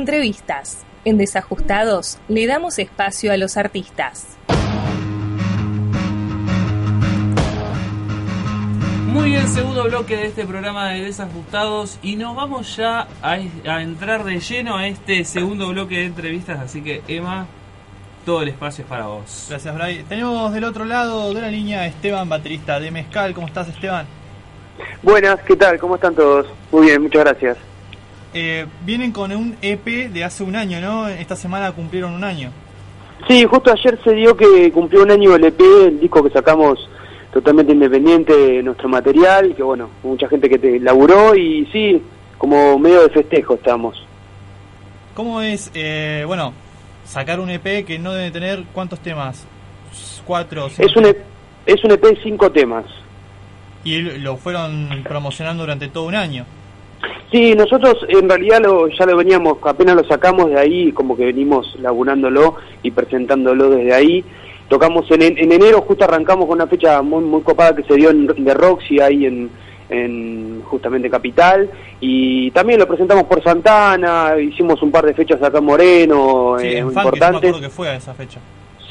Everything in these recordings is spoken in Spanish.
Entrevistas. En Desajustados le damos espacio a los artistas. Muy bien, segundo bloque de este programa de Desajustados y nos vamos ya a, a entrar de lleno a este segundo bloque de entrevistas, así que Emma, todo el espacio es para vos. Gracias, Bray. Tenemos del otro lado de la línea Esteban, baterista de Mezcal. ¿Cómo estás, Esteban? Buenas, ¿qué tal? ¿Cómo están todos? Muy bien, muchas gracias. Eh, vienen con un EP de hace un año, ¿no? Esta semana cumplieron un año. Sí, justo ayer se dio que cumplió un año el EP, el disco que sacamos totalmente independiente de nuestro material, que bueno, mucha gente que te laburó y sí, como medio de festejo estamos. ¿Cómo es, eh, bueno, sacar un EP que no debe tener cuántos temas? ¿Cuatro? Cinco Es un, EP, es un EP de cinco temas. Y lo fueron promocionando durante todo un año. Sí, nosotros en realidad lo, ya lo veníamos, apenas lo sacamos de ahí, como que venimos laburándolo y presentándolo desde ahí. Tocamos en, en enero, justo arrancamos con una fecha muy muy copada que se dio en de Roxy ahí en, en justamente Capital y también lo presentamos por Santana, hicimos un par de fechas acá en Moreno, Sí, eh, en Funky, yo me importantes. acuerdo que fue a esa fecha.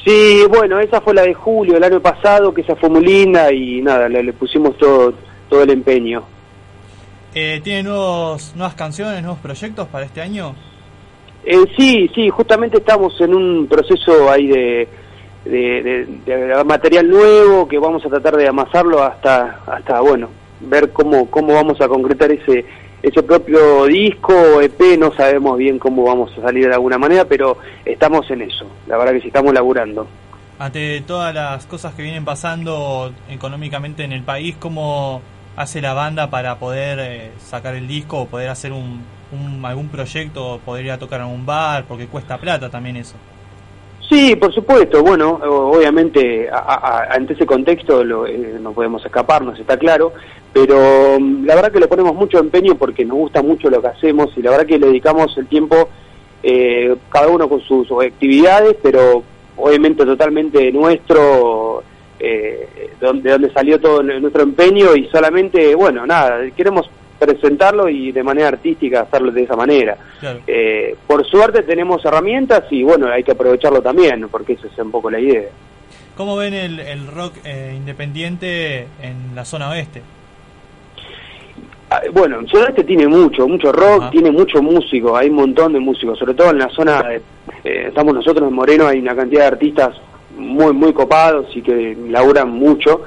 Sí, bueno, esa fue la de julio del año pasado, que esa fue muy linda y nada, le, le pusimos todo todo el empeño. Eh, ¿Tiene nuevos, nuevas canciones, nuevos proyectos para este año? Eh, sí, sí, justamente estamos en un proceso ahí de, de, de- de material nuevo que vamos a tratar de amasarlo hasta, hasta bueno, ver cómo, cómo vamos a concretar ese, ese propio disco, EP, no sabemos bien cómo vamos a salir de alguna manera, pero estamos en eso, la verdad que sí estamos laburando. Ante todas las cosas que vienen pasando económicamente en el país, ¿cómo hace la banda para poder eh, sacar el disco o poder hacer un, algún proyecto poder ir a tocar a un bar? Porque cuesta plata también eso. Sí, por supuesto. Bueno, obviamente, a- a- ante ese contexto lo, eh, no podemos escaparnos, está claro. Pero mm, la verdad que le ponemos mucho empeño porque nos gusta mucho lo que hacemos y la verdad que le dedicamos el tiempo, eh, cada uno con sus actividades, pero obviamente totalmente nuestro, eh, de donde salió todo nuestro empeño y solamente, bueno, nada, queremos presentarlo y de manera artística hacerlo de esa manera. Claro. Eh, por suerte tenemos herramientas y bueno, hay que aprovecharlo también, porque esa es un poco la idea. ¿Cómo ven el, el rock eh, independiente en la zona oeste? Ah, Bueno, el Oeste tiene mucho, mucho rock, Ajá. tiene mucho músico, hay un montón de músicos, sobre todo en la zona, de- eh, estamos nosotros en Moreno, hay una cantidad de artistas muy, muy copados y que laburan mucho.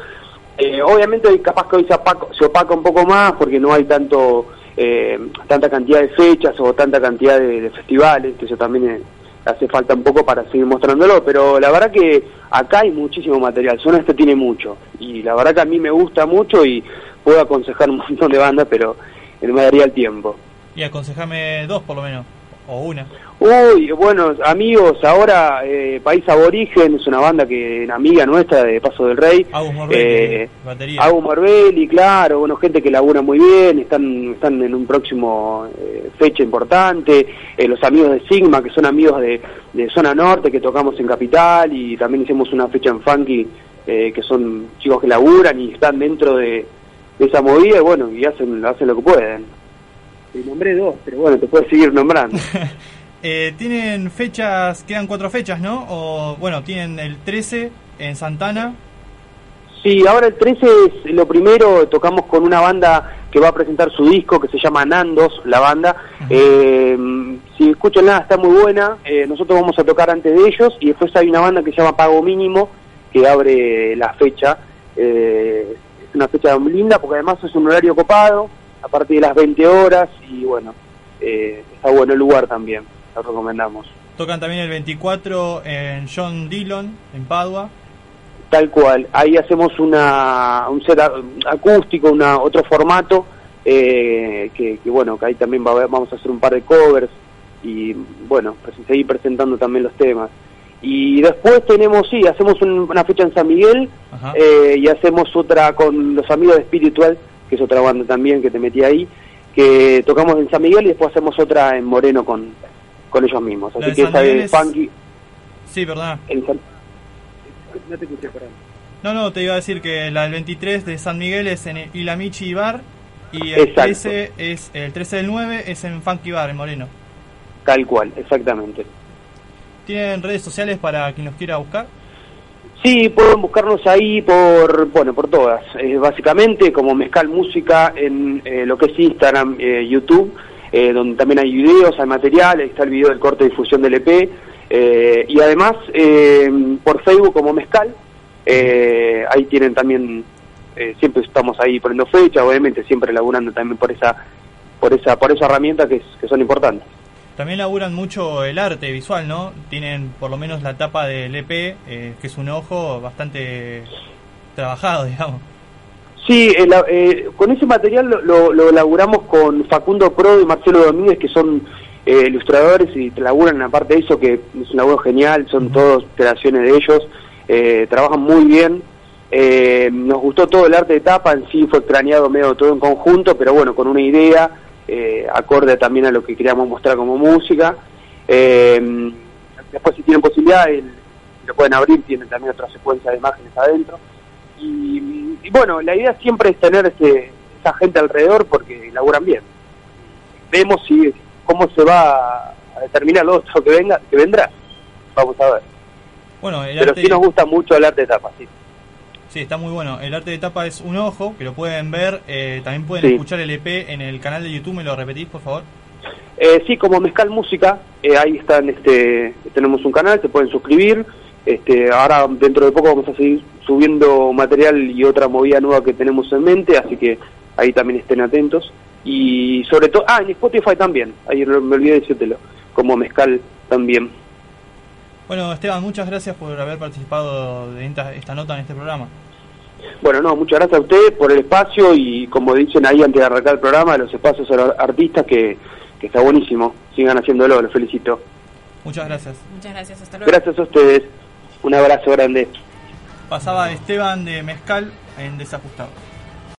Eh, obviamente capaz que hoy se opaca, se opaca un poco más porque no hay tanto eh, tanta cantidad de fechas o tanta cantidad de, festivales, que eso también eh, hace falta un poco para seguir mostrándolo, pero la verdad que acá hay muchísimo material, Zona Este tiene mucho, y la verdad que a mí me gusta mucho y puedo aconsejar un montón de bandas, pero no me daría el tiempo. Y aconsejame dos por lo menos, o una. Uy, bueno, amigos, ahora eh, País Aborigen es una banda que amiga nuestra de Paso del Rey. Agus Morbelli, Eh, batería. Agus Morbelli, claro, bueno, gente que labura muy bien, están están en un próximo eh, fecha importante. Eh, los amigos de Sigma, que son amigos de, de Zona Norte, que tocamos en Capital, y también hicimos una fecha en Funky, eh, que son chicos que laburan y están dentro de, de esa movida, y bueno, y hacen, hacen lo que pueden. Te nombré dos, pero bueno, te puedes seguir nombrando. Eh, tienen fechas, quedan cuatro fechas, ¿no? O bueno, tienen el 13 en Santana. Sí, ahora el 13 es lo primero, tocamos con una banda que va a presentar su disco que se llama Nandos, la banda. Eh, si escuchan nada, está muy buena. Eh, nosotros vamos a tocar antes de ellos y después hay una banda que se llama Pago Mínimo que abre la fecha. Eh, es una fecha linda porque además es un horario copado a partir de las 20 horas y bueno, eh, está bueno el lugar también, lo recomendamos. Tocan también el 24 en John Dillon, en Padua. Tal cual, ahí hacemos una, un set acústico, una, otro formato, eh, que, que bueno, que ahí también va vamos a hacer un par de covers y bueno, pues seguir presentando también los temas. Y después tenemos, sí, hacemos un- una fecha en San Miguel eh, y hacemos otra con los amigos de Spiritual, que es otra banda también que te metí ahí, que tocamos en San Miguel y después hacemos otra en Moreno con, con ellos mismos. Así que San esa Miguel de es- funky... Sí, San- No te escuché, perdón. No, no, te iba a decir que la del 23 de San Miguel es en Ilamichi Bar y el Exacto. 13 es el 13 del 9 es en Funky Bar en Moreno. Tal cual, exactamente. ¿Tienen redes sociales para quien los quiera buscar? Sí, pueden buscarnos ahí por, bueno, por todas. Eh, básicamente como Mezcal Música en eh, lo que es Instagram, eh, YouTube, donde también hay videos, hay material, está el video del corte de difusión del EP. y además por Facebook como Mezcal, ahí tienen también, siempre estamos ahí poniendo fecha, obviamente siempre laburando también por esa, por esa, por esa herramienta que, que son importantes. También laburan mucho el arte visual, ¿no? Tienen por lo menos la tapa del EP, eh, que es un ojo bastante trabajado, digamos. Sí, eh, eh, con ese material lo, lo, laburamos con Facundo Pro y Marcelo Domínguez, que son ilustradores y laburan aparte de eso, que es un laburo genial, son todos creaciones de ellos, trabajan muy bien. nos gustó todo el arte de tapa, en sí fue craneado medio todo en conjunto, pero bueno, con una idea eh, acorde también a lo que queríamos mostrar como música. Eh, después si tienen posibilidad, lo pueden abrir, tienen también otra secuencia de imágenes adentro. Y, bueno, la idea siempre es tener ese, esa gente alrededor porque laburan bien. Vemos si cómo se va a determinar lo otro que venga que vendrá. Vamos a ver. Bueno, Pero sí nos gusta mucho el arte de tapa, sí. Sí, está muy bueno. El arte de tapa es un ojo, que lo pueden ver. Eh, también pueden escuchar el EP en el canal de YouTube. ¿Me lo repetís, por favor? Eh, sí, como Mezcal Música. Eh, ahí están, este, tenemos un canal, se pueden suscribir. Este, ahora, dentro de poco, vamos a seguir subiendo material y otra movida nueva que tenemos en mente. Así que ahí también estén atentos. Y sobre todo, ah, en Spotify también. Ahí me olvidé decírtelo. Como Mezcal también. Bueno, Esteban, muchas gracias por haber participado de esta, nota en este programa. Bueno, no, muchas gracias a ustedes por el espacio y como dicen ahí antes de arrancar el programa, los espacios a los artistas que, está buenísimo. Sigan haciéndolo, los felicito. Muchas gracias. Muchas gracias, hasta luego. Gracias a ustedes. Un abrazo grande. Pasaba Esteban de Mezcal en Desajustado.